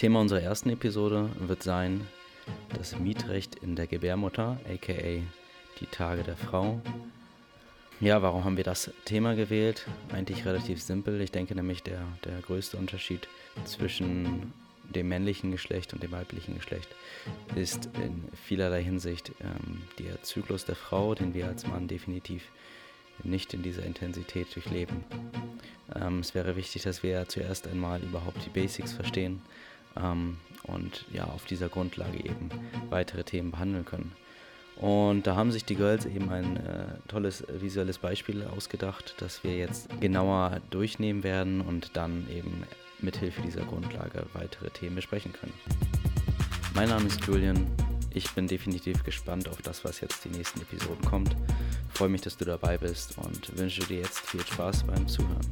Thema unserer ersten Episode wird sein das Mietrecht in der Gebärmutter, aka die Tage der Frau. Ja, warum haben wir das Thema gewählt? Eigentlich relativ simpel. Ich denke nämlich, der, der größte Unterschied zwischen dem männlichen Geschlecht und dem weiblichen Geschlecht ist in vielerlei Hinsicht ähm, der Zyklus der Frau, den wir als Mann definitiv nicht in dieser Intensität durchleben. Ähm, es wäre wichtig, dass wir zuerst einmal überhaupt die Basics verstehen ähm, und ja, auf dieser Grundlage eben weitere Themen behandeln können. Und da haben sich die Girls eben ein äh, tolles visuelles Beispiel ausgedacht, das wir jetzt genauer durchnehmen werden und dann eben mithilfe dieser Grundlage weitere Themen besprechen können. Mein Name ist Julian. Ich bin definitiv gespannt auf das, was jetzt die nächsten Episoden kommt. Freue mich, dass du dabei bist und wünsche dir jetzt viel Spaß beim Zuhören.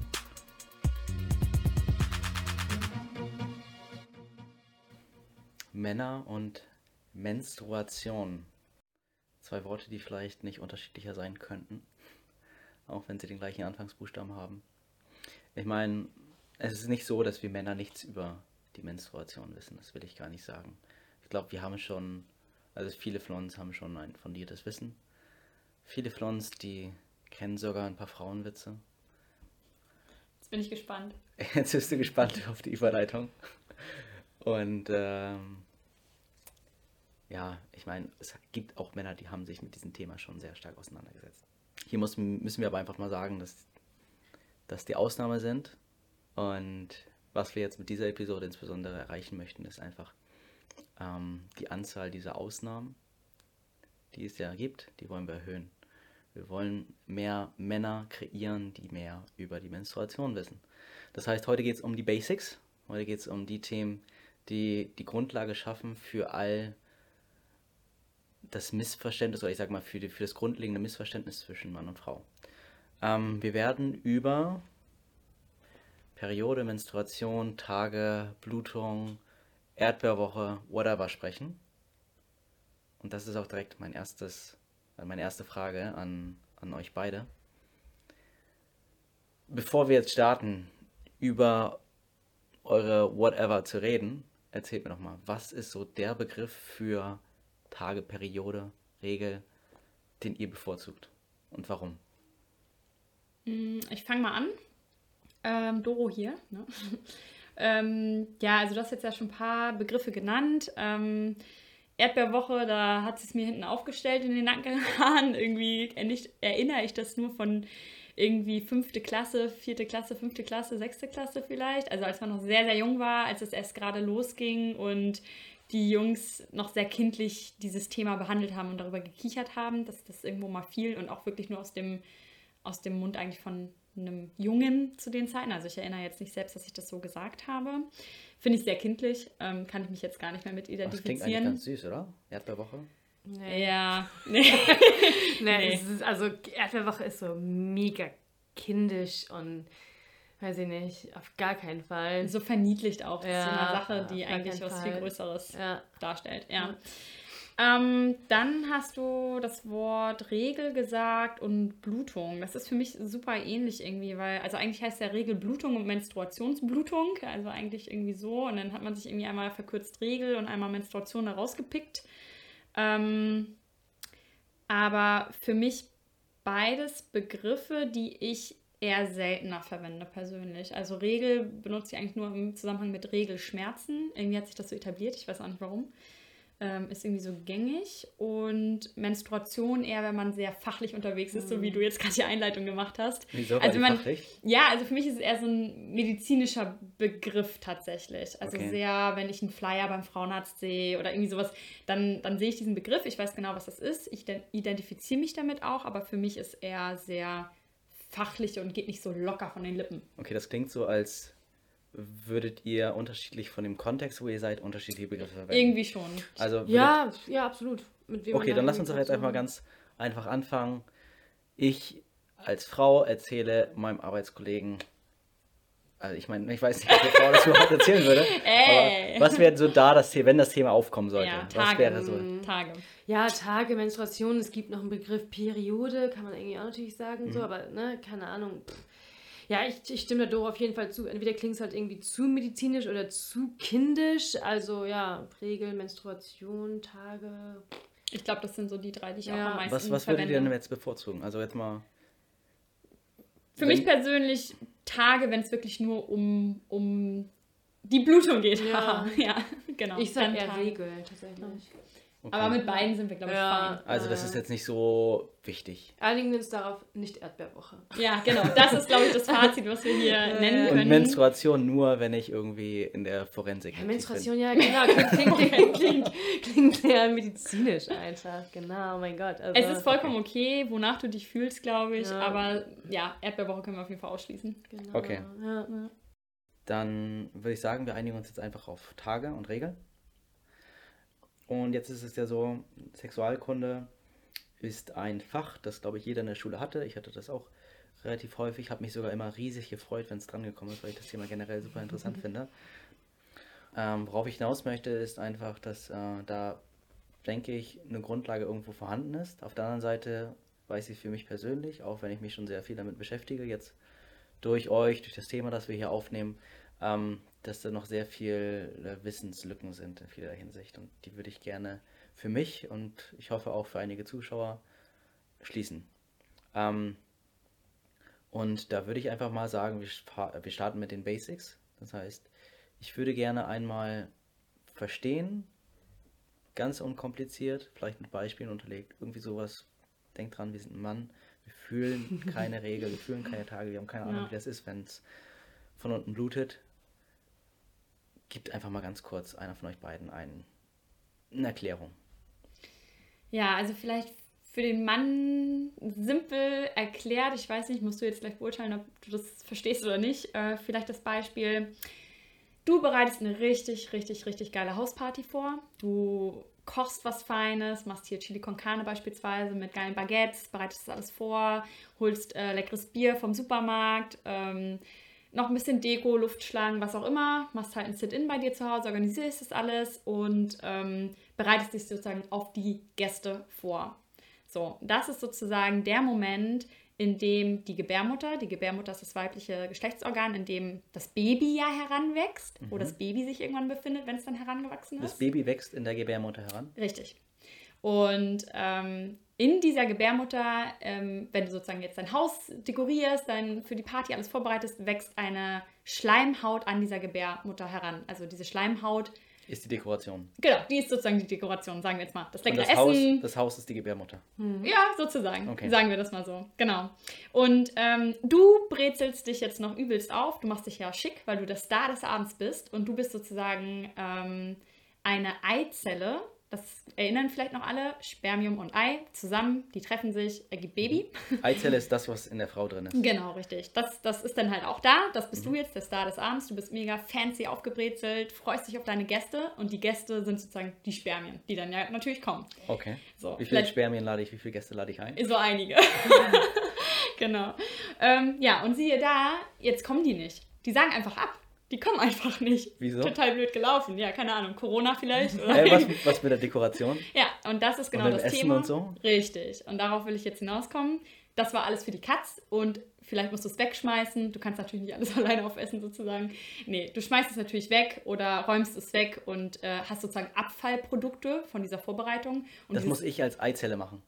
Männer und Menstruation. Zwei Worte, die vielleicht nicht unterschiedlicher sein könnten, auch wenn sie den gleichen Anfangsbuchstaben haben. Ich meine, es ist nicht so, dass wir Männer nichts über die Menstruation wissen, das will ich gar nicht sagen. Ich glaube, wir haben schon, also viele von uns haben schon ein fundiertes Wissen. Viele von uns, die kennen sogar ein paar Frauenwitze. Jetzt bin ich gespannt. Jetzt bist du gespannt auf die Überleitung. Und ähm, ja, ich meine, es gibt auch Männer, die haben sich mit diesem Thema schon sehr stark auseinandergesetzt. Hier muss, müssen wir aber einfach mal sagen, dass, dass die Ausnahme sind. Und was wir jetzt mit dieser Episode insbesondere erreichen möchten, ist einfach ähm, die Anzahl dieser Ausnahmen, die es ja gibt, die wollen wir erhöhen. Wir wollen mehr Männer kreieren, die mehr über die Menstruation wissen. Das heißt, heute geht es um die Basics. Heute geht es um die Themen, die die Grundlage schaffen für all das Missverständnis, oder ich sag mal, für, die, für das grundlegende Missverständnis zwischen Mann und Frau. Ähm, wir werden über Periode, Menstruation, Tage, Blutung, Erdbeerwoche, whatever sprechen. Und das ist auch direkt mein erstes, meine erste Frage an, an euch beide. Bevor wir jetzt starten, über eure Whatever zu reden, erzählt mir doch mal, was ist so der Begriff für Tage, Periode, Regel, den ihr bevorzugt und warum? Mm, ich fange mal an. Ähm, Doro hier. Ne? ähm, ja, also du hast jetzt ja schon ein paar Begriffe genannt. Ähm, Erdbeerwoche, da hat es mir hinten aufgestellt in den Nackenhaaren. Irgendwie erinnere ich das nur von irgendwie fünfte Klasse, vierte Klasse, fünfte Klasse, sechste Klasse vielleicht. Also als man noch sehr, sehr jung war, als es erst gerade losging und die Jungs noch sehr kindlich dieses Thema behandelt haben und darüber gekichert haben, dass das irgendwo mal fiel und auch wirklich nur aus dem, aus dem Mund eigentlich von einem Jungen zu den Zeiten. Also ich erinnere jetzt nicht selbst, dass ich das so gesagt habe. Finde ich sehr kindlich, ähm, kann ich mich jetzt gar nicht mehr mit identifizieren. Das klingt eigentlich ganz süß, oder? Erdbeerwoche? Nee. Ja. nee, nee. Ist, also Erdbeerwoche ist so mega kindisch und weiß ich nicht, auf gar keinen Fall. So verniedlicht auch. Das ja, ist so eine Sache, die eigentlich was Fall. viel Größeres ja. darstellt. Ja. Ähm, dann hast du das Wort Regel gesagt und Blutung. Das ist für mich super ähnlich irgendwie, weil, also eigentlich heißt ja Regel Blutung und Menstruationsblutung, also eigentlich irgendwie so. Und dann hat man sich irgendwie einmal verkürzt Regel und einmal Menstruation herausgepickt. Ähm, aber für mich beides Begriffe, die ich eher seltener verwende persönlich. Also Regel benutze ich eigentlich nur im Zusammenhang mit Regelschmerzen. Irgendwie hat sich das so etabliert, ich weiß auch nicht warum. Ähm, ist irgendwie so gängig. Und Menstruation eher, wenn man sehr fachlich unterwegs ist, mhm. so wie du jetzt gerade die Einleitung gemacht hast. Wieso? Also man, fachlich? Ja, also für mich ist es eher so ein medizinischer Begriff tatsächlich. Also okay. sehr, wenn ich einen Flyer beim Frauenarzt sehe oder irgendwie sowas, dann, dann sehe ich diesen Begriff. Ich weiß genau, was das ist. Ich identifiziere mich damit auch, aber für mich ist er sehr fachlich und geht nicht so locker von den Lippen. Okay, das klingt so, als würdet ihr unterschiedlich von dem Kontext, wo ihr seid, unterschiedliche Begriffe verwenden? Irgendwie schon. Also ja, ja, absolut. okay, dann lass uns doch jetzt einfach ganz einfach anfangen. Ich als Frau erzähle meinem Arbeitskollegen, also ich meine, ich weiß nicht, ob Frau das überhaupt erzählen würde. aber was wäre so da, das, wenn das Thema aufkommen sollte? Ja, Tage, was wäre so? Tage. Ja, Tage, Menstruation, es gibt noch einen Begriff Periode, kann man irgendwie auch natürlich sagen, mhm. so, aber ne, keine Ahnung. Pff Ja, ich, ich stimme da doch auf jeden Fall zu. Entweder klingt es halt irgendwie zu medizinisch oder zu kindisch. Also ja, Regel, Menstruation, Tage. Ich glaube, das sind so die drei, die ich ja. auch am meisten Was, was würdet ihr denn jetzt bevorzugen? Also jetzt mal. Für mich persönlich Tage, wenn es wirklich nur um, um die Blutung geht. Ja, ja genau. Ich sage eher Regel tatsächlich. Okay. Aber mit beiden sind wir, glaube ich, ja, fein. Also das ist jetzt nicht so wichtig. Einigen wir uns darauf, nicht Erdbeerwoche. Ja, genau. Das ist, glaube ich, das Fazit, was wir hier ja, nennen können. Und Menstruation nur, wenn ich irgendwie in der Forensik ja, Menstruation, bin. ja, genau. Klingt, klingt, klingt, klingt, sehr medizinisch einfach. Genau, oh mein Gott. Also, es ist vollkommen okay, wonach du dich fühlst, glaube ich. Aber ja, Erdbeerwoche können wir auf jeden Fall ausschließen. Genau. Okay. Dann würde ich sagen, wir einigen uns jetzt einfach auf Tage und Regeln. Und jetzt ist es ja so, Sexualkunde ist ein Fach, das glaube ich jeder in der Schule hatte. Ich hatte das auch relativ häufig, habe mich sogar immer riesig gefreut, wenn es dran gekommen ist, weil ich das Thema generell super interessant finde. Ähm, worauf ich hinaus möchte, ist einfach, dass äh, da, denke ich, eine Grundlage irgendwo vorhanden ist. Auf der anderen Seite weiß ich für mich persönlich, auch wenn ich mich schon sehr viel damit beschäftige, jetzt durch euch, durch das Thema, das wir hier aufnehmen, ähm, dass da noch sehr viel Wissenslücken sind in vieler Hinsicht. Und die würde ich gerne für mich und ich hoffe auch für einige Zuschauer schließen. Ähm, und da würde ich einfach mal sagen, wir, wir starten mit den Basics. Das heißt, ich würde gerne einmal verstehen, ganz unkompliziert, vielleicht mit Beispielen unterlegt, irgendwie sowas. Denkt dran, wir sind ein Mann, wir fühlen keine Regel, wir fühlen keine Tage, wir haben keine Ahnung, ja. wie das ist, wenn es von unten blutet gibt einfach mal ganz kurz einer von euch beiden einen, eine Erklärung. Ja, also vielleicht für den Mann simpel erklärt, ich weiß nicht, musst du jetzt gleich beurteilen, ob du das verstehst oder nicht. Äh, vielleicht das Beispiel, du bereitest eine richtig, richtig, richtig geile Hausparty vor. Du kochst was Feines, machst hier Chili con Carne beispielsweise mit geilen Baguettes, bereitest das alles vor, holst äh, leckeres Bier vom Supermarkt, ähm, noch ein bisschen Deko, Luftschlangen, was auch immer, machst halt ein Sit-In bei dir zu Hause, organisierst das alles und ähm, bereitest dich sozusagen auf die Gäste vor. So, das ist sozusagen der Moment, in dem die Gebärmutter, die Gebärmutter ist das weibliche Geschlechtsorgan, in dem das Baby ja heranwächst, mhm. wo das Baby sich irgendwann befindet, wenn es dann herangewachsen ist. Das Baby wächst in der Gebärmutter heran? Richtig. Und ähm, in dieser Gebärmutter, ähm, wenn du sozusagen jetzt dein Haus dekorierst, dann für die Party alles vorbereitest, wächst eine Schleimhaut an dieser Gebärmutter heran. Also diese Schleimhaut ist die Dekoration. Genau, die ist sozusagen die Dekoration, sagen wir jetzt mal. Das leckere das Essen. Haus, das Haus ist die Gebärmutter. Hm. Ja, sozusagen. Okay. Sagen wir das mal so. Genau. Und ähm, du brezelst dich jetzt noch übelst auf. Du machst dich ja schick, weil du der Star des Abends bist. Und du bist sozusagen ähm, eine Eizelle das erinnern vielleicht noch alle, Spermium und Ei zusammen, die treffen sich, ergibt Baby. Eizelle ist das, was in der Frau drin ist. Genau, richtig. Das, das ist dann halt auch da. Das bist mhm. du jetzt, der Star des Abends. Du bist mega fancy aufgebrezelt, freust dich auf deine Gäste und die Gäste sind sozusagen die Spermien, die dann ja natürlich kommen. Okay. So, wie viele Spermien lade ich, wie viele Gäste lade ich ein? So einige. genau. Ähm, ja, und siehe da, jetzt kommen die nicht. Die sagen einfach ab. Die kommen einfach nicht. Wieso? Total blöd gelaufen. Ja, keine Ahnung. Corona vielleicht. Äh, was, was mit der Dekoration? Ja, und das ist genau und das Essen Thema. Und so? Richtig. Und darauf will ich jetzt hinauskommen. Das war alles für die Katz und vielleicht musst du es wegschmeißen. Du kannst natürlich nicht alles alleine aufessen sozusagen. Nee, du schmeißt es natürlich weg oder räumst es weg und äh, hast sozusagen Abfallprodukte von dieser Vorbereitung. Und das muss ich als Eizelle machen.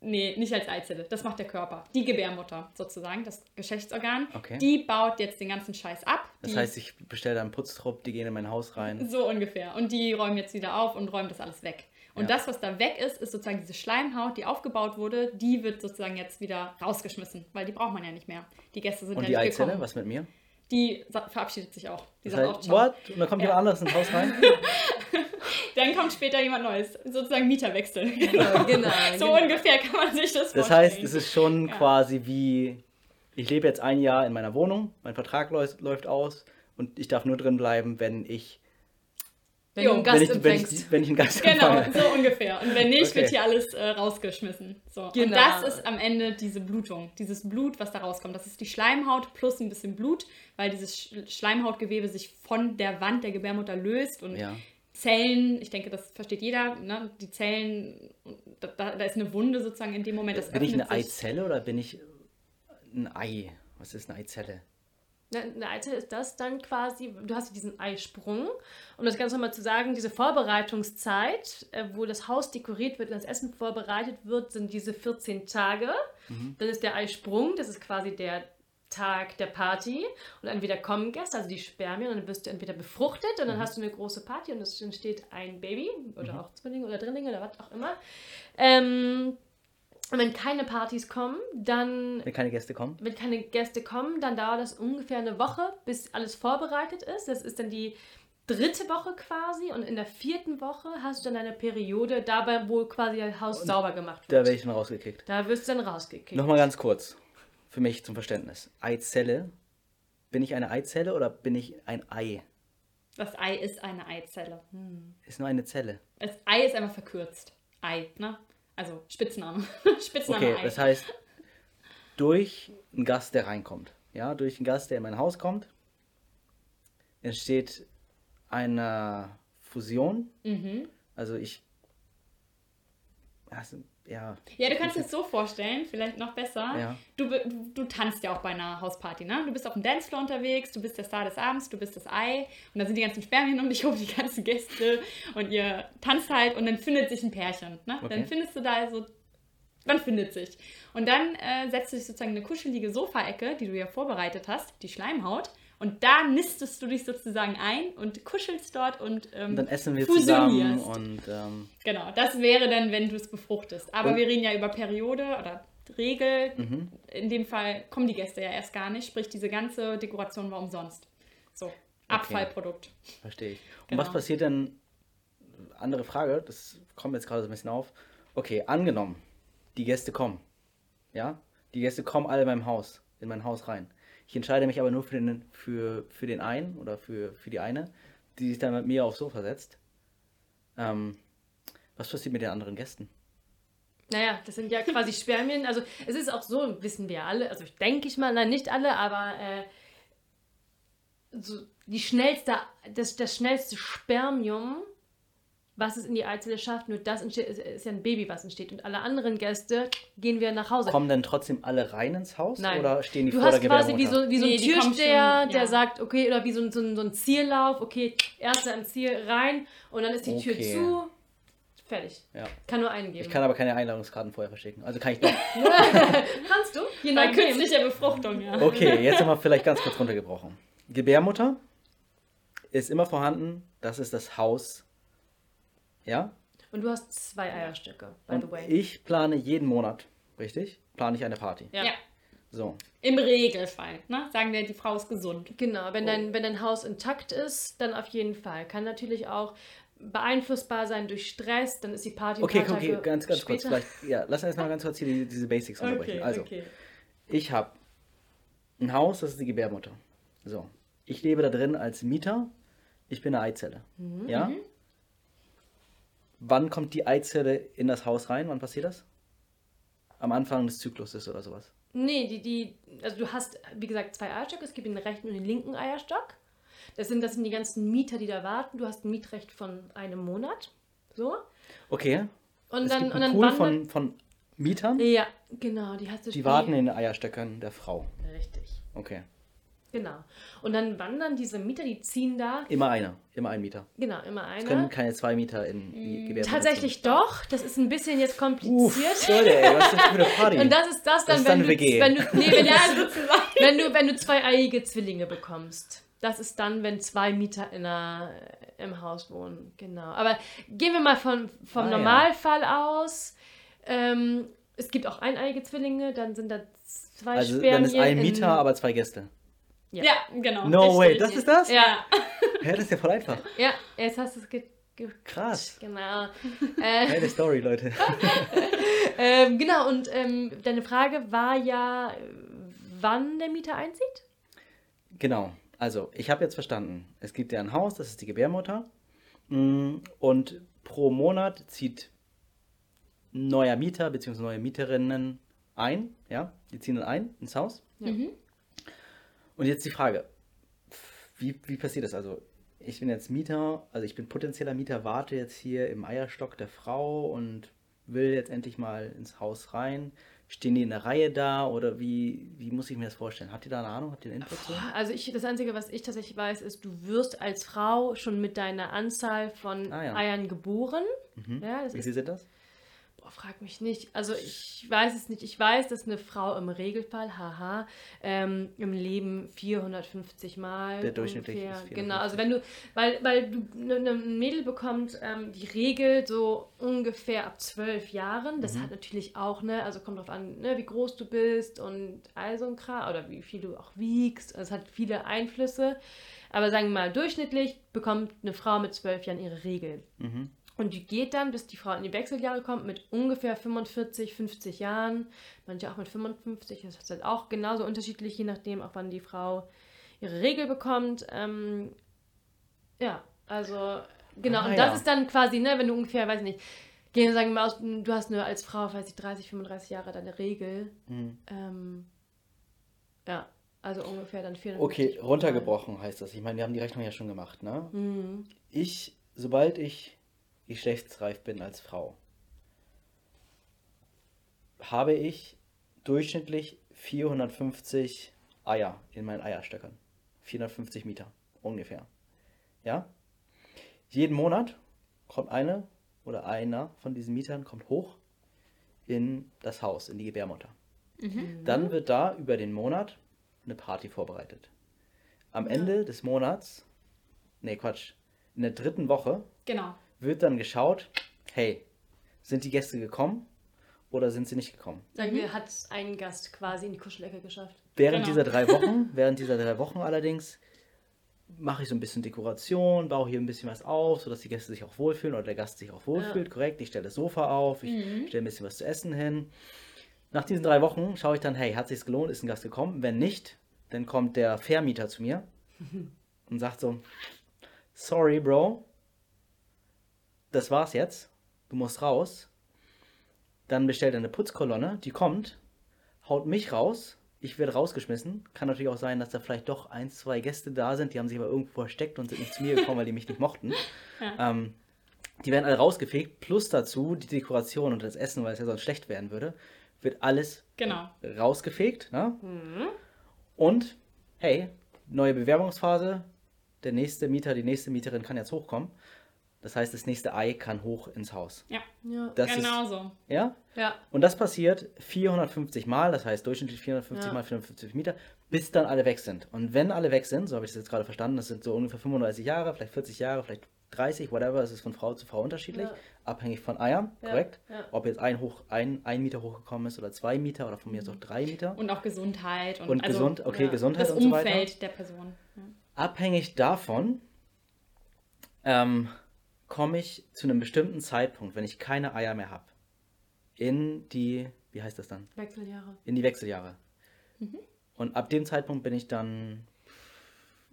Nee, nicht als Eizelle. Das macht der Körper. Die Gebärmutter sozusagen, das Geschlechtsorgan. Okay. Die baut jetzt den ganzen Scheiß ab. Das heißt, ich bestelle da einen Putztrupp, die gehen in mein Haus rein. So ungefähr. Und die räumen jetzt wieder auf und räumen das alles weg. Und ja. das, was da weg ist, ist sozusagen diese Schleimhaut, die aufgebaut wurde, die wird sozusagen jetzt wieder rausgeschmissen, weil die braucht man ja nicht mehr. Die Gäste sind und ja die Eizelle, gekommen. was mit mir? Die verabschiedet sich auch. Die das heißt, auch What? Und dann kommt ja. jemand anderes ins Haus rein? dann kommt später jemand Neues. Sozusagen Mieterwechsel. Genau, genau. so genau. ungefähr kann man sich das vorstellen. Das heißt, es ist schon ja. quasi wie, ich lebe jetzt ein Jahr in meiner Wohnung, mein Vertrag läuft, läuft aus und ich darf nur drin bleiben, wenn ich wenn jo, du einen Gast wenn ich, wenn ich, wenn ich einen Gast Genau, empfange. so ungefähr. Und wenn nicht, okay. wird hier alles äh, rausgeschmissen. So. Genau. Und das ist am Ende diese Blutung, dieses Blut, was da rauskommt. Das ist die Schleimhaut plus ein bisschen Blut, weil dieses Schleimhautgewebe sich von der Wand der Gebärmutter löst und ja. Zellen, ich denke, das versteht jeder, ne? die Zellen, da, da, ist eine Wunde sozusagen in dem Moment. Das bin ich eine sich. Eizelle oder bin ich ein Ei? Was ist eine Eizelle? Eine Eizelle ist das dann quasi, du hast diesen Eisprung. Um das ganz nochmal zu sagen, diese Vorbereitungszeit, äh, wo das Haus dekoriert wird und das Essen vorbereitet wird, sind diese 14 Tage. Mhm. Dann ist der Eisprung, das ist quasi der Tag der Party. Und entweder kommen Gäste, also die Spermien, und dann wirst du entweder befruchtet und dann mhm. hast du eine große Party und es entsteht ein Baby oder mhm. auch Zwillinge oder Drillinge oder was auch immer. Ähm, und wenn keine Partys kommen, dann. Wenn keine Gäste kommen? Wenn keine Gäste kommen, dann dauert das ungefähr eine Woche, bis alles vorbereitet ist. Das ist dann die dritte Woche quasi. Und in der vierten Woche hast du dann eine Periode, dabei, wo quasi das Haus und sauber gemacht wird. Da werde ich dann rausgekickt. Da wirst du dann rausgekickt. Nochmal ganz kurz, für mich zum Verständnis. Eizelle. Bin ich eine Eizelle oder bin ich ein Ei? Das Ei ist eine Eizelle. Hm. Ist nur eine Zelle. Das Ei ist einfach verkürzt. Ei, ne? Also Spitzname. Spitzname okay, Ei. das heißt, durch einen Gast, der reinkommt, ja, durch einen Gast, der in mein Haus kommt, entsteht eine Fusion. Mhm. Also ich. Also, ja. Ja, du kannst es so vorstellen, vielleicht noch besser. Ja. Du, du, du, tanzt ja auch bei einer Hausparty, ne? Du bist auf dem Dancefloor unterwegs, du bist der Star des Abends, du bist das Ei und da sind die ganzen Spermien um dich herum, die ganzen Gäste und ihr tanzt halt und dann findet sich ein Pärchen, ne? Okay. Dann findest du da so, man findet sich. Und dann äh, setzt du dich sozusagen in eine kuschelige Sofaecke, die du ja vorbereitet hast, die Schleimhaut und da nistest du dich sozusagen ein und kuschelst dort und, ähm, und dann essen wir fusionierst. zusammen und ähm, genau, das wäre dann, wenn du es befruchtest. Aber wir reden ja über Periode oder Regel. Mhm. In dem Fall kommen die Gäste ja erst gar nicht, sprich diese ganze Dekoration war umsonst. So, Abfallprodukt. Okay. Verstehe ich. Und genau. was passiert denn? Andere Frage, das kommt jetzt gerade so ein bisschen auf. Okay, angenommen, die Gäste kommen. Ja? Die Gäste kommen alle in meinem Haus, in mein Haus rein. Ich entscheide mich aber nur für den, für, für den einen oder für, für die eine, die sich dann mit mir aufs Sofa setzt. Ähm, was passiert mit den anderen Gästen? Naja, das sind ja quasi Spermien. Also es ist auch so, wissen wir alle, also denke ich mal, nein, nicht alle, aber äh, so die schnellste, das, das schnellste Spermium was es in die Eizelle schafft, nur das entsteht, ist ja ein Baby, was entsteht. Und alle anderen Gäste gehen wir nach Hause. Kommen denn trotzdem alle rein ins Haus? Nein. Oder stehen die du vor der Du hast quasi wie so, wie so nee, ein Türsteher, schon, der ja. sagt, okay, oder wie so ein, so, so ein Ziellauf, okay, erster im Ziel rein und dann ist die okay. Tür zu. Fertig. Ja. Kann nur einen geben. Ich kann aber keine Einladungskarten vorher verschicken. Also kann ich doch. Kannst du? Je nach künstlicher Befruchtung, ja. Okay, jetzt nochmal vielleicht ganz kurz runtergebrochen. Gebärmutter ist immer vorhanden. Das ist das Haus ja? Und du hast zwei Eierstöcke, by Und the way. Ich plane jeden Monat, richtig? Plane ich eine Party. Ja. ja. So. Im Regelfall, ne? Sagen wir, die Frau ist gesund. Genau, wenn, oh. dein, wenn dein Haus intakt ist, dann auf jeden Fall. Kann natürlich auch beeinflussbar sein durch Stress, dann ist die Party Okay, okay, Tage ganz, ganz später. kurz. Vielleicht, ja, lass uns mal ganz kurz hier die, diese Basics unterbrechen. Okay, also, okay. ich habe ein Haus, das ist die Gebärmutter. So. Ich lebe da drin als Mieter. Ich bin eine Eizelle. Mhm. Ja? Wann kommt die Eizelle in das Haus rein? Wann passiert das? Am Anfang des Zykluses oder sowas? Nee, die, die, also du hast, wie gesagt, zwei Eierstöcke. Es gibt den rechten und den linken Eierstock. Das sind, das sind die ganzen Mieter, die da warten. Du hast ein Mietrecht von einem Monat. So. Okay. Und es dann, gibt und dann Pool von, von Mietern? Ja, genau. Die, hast du die warten in den Eierstöckern der Frau. Richtig. Okay. Genau. Und dann wandern diese Mieter, die ziehen da. Immer einer, immer ein Mieter. Genau, immer einer. Es können keine zwei Mieter in die mm, Gewerbe. Tatsächlich doch. Das ist ein bisschen jetzt kompliziert. Uff, Leute, ey, was ist das für eine Party? Und das ist das dann, das ist wenn, dann du, wenn du, nee, wenn, du, wenn du, wenn du zwei eiige Zwillinge bekommst. Das ist dann, wenn zwei Mieter in einer, im Haus wohnen. Genau. Aber gehen wir mal von, vom ah, Normalfall ja. aus. Ähm, es gibt auch eineiige Zwillinge, dann sind da zwei also, Spermien. Dann ist ein Mieter, aber zwei Gäste. Ja, ja genau. No way, das ist das? Ja. Hä, das ist ja voll einfach. Ja, jetzt hast du es ge Krass. Genau. Äh, Geile Story, Leute. ähm, genau, und ähm, deine Frage war ja, wann der Mieter einzieht? Genau. Also, ich habe jetzt verstanden. Es gibt ja ein Haus, das ist die Gebärmutter. Mm, und pro Monat zieht ein neuer Mieter bzw. neue Mieterinnen ein. Ja, die ziehen dann ein ins Haus. Ja. Mhm. Und jetzt die Frage, wie, wie passiert das? Also ich bin jetzt Mieter, also ich bin potenzieller Mieter, warte jetzt hier im Eierstock der Frau und will jetzt endlich mal ins Haus rein. Stehen die in der Reihe da oder wie, wie muss ich mir das vorstellen? Habt ihr da eine Ahnung? Habt ihr einen Input? Also ich, das Einzige, was ich tatsächlich weiß, ist, du wirst als Frau schon mit deiner Anzahl von ah, ja. Eiern geboren. Mhm. Ja, wie viel sind das? Frag mich nicht. Also ich weiß es nicht. Ich weiß, dass eine Frau im Regelfall, haha, ähm, im Leben 450 Mal. Der durchschnittliche ungefähr, ist Genau, also wenn du, weil, weil du ne, ne, ein Mädel bekommt, ähm, die Regel so ungefähr ab zwölf Jahren. Das mhm. hat natürlich auch, ne, also kommt drauf an, ne, wie groß du bist und all so ein Kram oder wie viel du auch wiegst. Also es hat viele Einflüsse. Aber sagen wir mal, durchschnittlich bekommt eine Frau mit zwölf Jahren ihre Regel. Mhm. Und die geht dann, bis die Frau in die Wechseljahre kommt, mit ungefähr 45, 50 Jahren. Manche auch mit 55. Das ist halt auch genauso unterschiedlich, je nachdem, auch wann die Frau ihre Regel bekommt. Ähm, ja, also genau. Ah, und das ja. ist dann quasi, ne, wenn du ungefähr, weiß ich nicht, gehen wir sagen wir aus, du hast nur als Frau, weiß ich, 30, 35 Jahre deine Regel. Mhm. Ähm, ja, also ungefähr dann 400. Okay, runtergebrochen Mal. heißt das. Ich meine, wir haben die Rechnung ja schon gemacht, ne? Mhm. Ich, sobald ich geschlechtsreif bin als Frau, habe ich durchschnittlich 450 Eier in meinen Eierstöckern. 450 Meter ungefähr. Ja? Jeden Monat kommt eine oder einer von diesen Mietern kommt hoch in das Haus, in die Gebärmutter. Mhm. Dann wird da über den Monat eine Party vorbereitet. Am Ende des Monats, nee Quatsch, in der dritten Woche genau wird dann geschaut, hey, sind die Gäste gekommen oder sind sie nicht gekommen? Sagen wir, hat ein Gast quasi in die Kuschelecke geschafft. Während genau. dieser drei Wochen, während dieser drei Wochen allerdings, mache ich so ein bisschen Dekoration, baue hier ein bisschen was auf, sodass die Gäste sich auch wohlfühlen oder der Gast sich auch wohlfühlt, ja. korrekt. Ich stelle das Sofa auf, ich mhm. stelle ein bisschen was zu essen hin. Nach diesen drei Wochen schaue ich dann, hey, hat sich's gelohnt, ist ein Gast gekommen? Wenn nicht, dann kommt der Vermieter zu mir und sagt so, sorry, Bro, das war's jetzt, du musst raus. Dann bestellt er eine Putzkolonne, die kommt, haut mich raus, ich werde rausgeschmissen. Kann natürlich auch sein, dass da vielleicht doch ein, zwei Gäste da sind, die haben sich aber irgendwo versteckt und sind nicht zu mir gekommen, weil die mich nicht mochten. Ja. Ähm, die werden alle rausgefegt, plus dazu die Dekoration und das Essen, weil es ja sonst schlecht werden würde, wird alles genau. rausgefegt. Ne? Mhm. Und hey, neue Bewerbungsphase, der nächste Mieter, die nächste Mieterin kann jetzt hochkommen. Das heißt, das nächste Ei kann hoch ins Haus. Ja, ja genau ist, so. Ja? Ja. Und das passiert 450 Mal, das heißt durchschnittlich 450 ja. mal 450 Meter, bis dann alle weg sind. Und wenn alle weg sind, so habe ich das jetzt gerade verstanden, das sind so ungefähr 35 Jahre, vielleicht 40 Jahre, vielleicht 30, whatever, es ist von Frau zu Frau unterschiedlich, ja. abhängig von Eiern, korrekt? Ob jetzt ein, hoch, ein, ein Meter hochgekommen ist oder zwei Meter oder von mir ist auch drei Meter. Und auch Gesundheit. Und, und also, gesund, okay, Gesundheit und so weiter. Das Umfeld der Person. Abhängig davon, ähm, komme ich zu einem bestimmten Zeitpunkt, wenn ich keine Eier mehr habe, in die, wie heißt das dann? Wechseljahre. In die Wechseljahre. Mhm. Und ab dem Zeitpunkt bin ich dann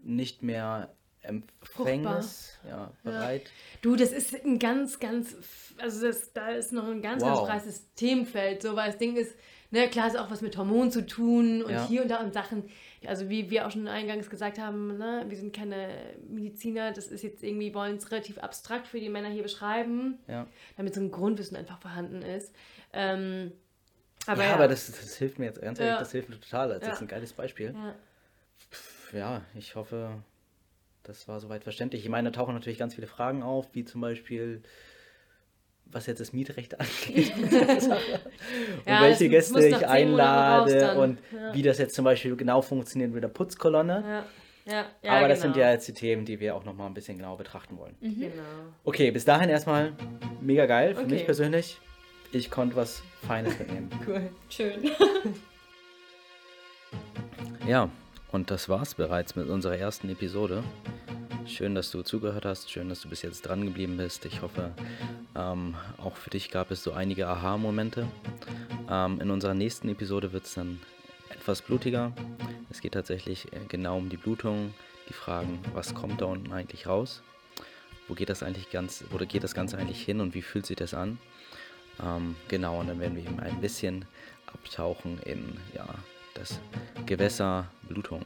nicht mehr Empfängnis, ja, bereit. Ja. Du, das ist ein ganz, ganz, also das, da ist noch ein ganz, wow. ganz breites Themenfeld. So, weil das Ding ist, ne, klar ist auch was mit Hormonen zu tun und ja. hier und da und Sachen, also wie wir auch schon eingangs gesagt haben, ne, wir sind keine Mediziner, das ist jetzt irgendwie, wollen es relativ abstrakt für die Männer hier beschreiben, ja. damit so ein Grundwissen einfach vorhanden ist. Ähm, aber ja, ja, aber das, das hilft mir jetzt ganz ehrlich, das hilft mir total. Das ist ein geiles Beispiel. Ja. ich hoffe, das war soweit verständlich. Ich meine, da tauchen natürlich ganz viele Fragen auf, wie zum Beispiel, was jetzt das Mietrecht angeht. und ja, welche Gäste ich einlade und ja. wie das jetzt zum Beispiel genau funktioniert mit der Putzkolonne. Ja. Ja, ja, Aber das sind ja jetzt die Themen, die wir auch nochmal ein bisschen genauer betrachten wollen. Mhm. Genau. Okay, bis dahin erstmal mega geil für okay. mich persönlich. Ich konnte was Feines mitnehmen. cool, schön. ja, und das war's bereits mit unserer ersten Episode. Schön, dass du zugehört hast. Schön, dass du bis jetzt dran geblieben bist. Ich hoffe, ähm, auch für dich gab es so einige Aha-Momente. Ähm, in unserer nächsten Episode wird es dann etwas blutiger. Es geht tatsächlich äh, genau um die Blutung, die Fragen, was kommt da unten eigentlich raus? Wo geht das eigentlich ganz, oder geht das Ganze eigentlich hin und wie fühlt sich das an? Ähm, genau, und dann werden wir eben ein bisschen abtauchen in ja, das Gewässer Blutung.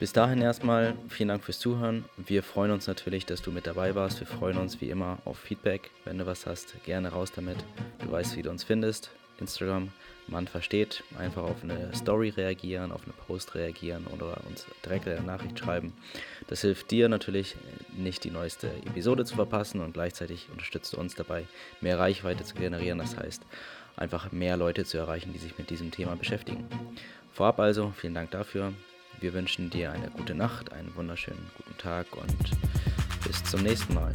Bis dahin erstmal vielen Dank fürs Zuhören. Wir freuen uns natürlich, dass du mit dabei warst. Wir freuen uns wie immer auf Feedback. Wenn du was hast, gerne raus damit. Du weißt, wie du uns findest. Instagram man versteht, einfach auf eine Story reagieren, auf eine Post reagieren oder uns direkt eine Nachricht schreiben. Das hilft dir natürlich nicht die neueste Episode zu verpassen und gleichzeitig unterstützt du uns dabei, mehr Reichweite zu generieren. Das heißt, einfach mehr Leute zu erreichen, die sich mit diesem Thema beschäftigen. Vorab also, vielen Dank dafür. Wir wünschen dir eine gute Nacht, einen wunderschönen guten Tag und bis zum nächsten Mal.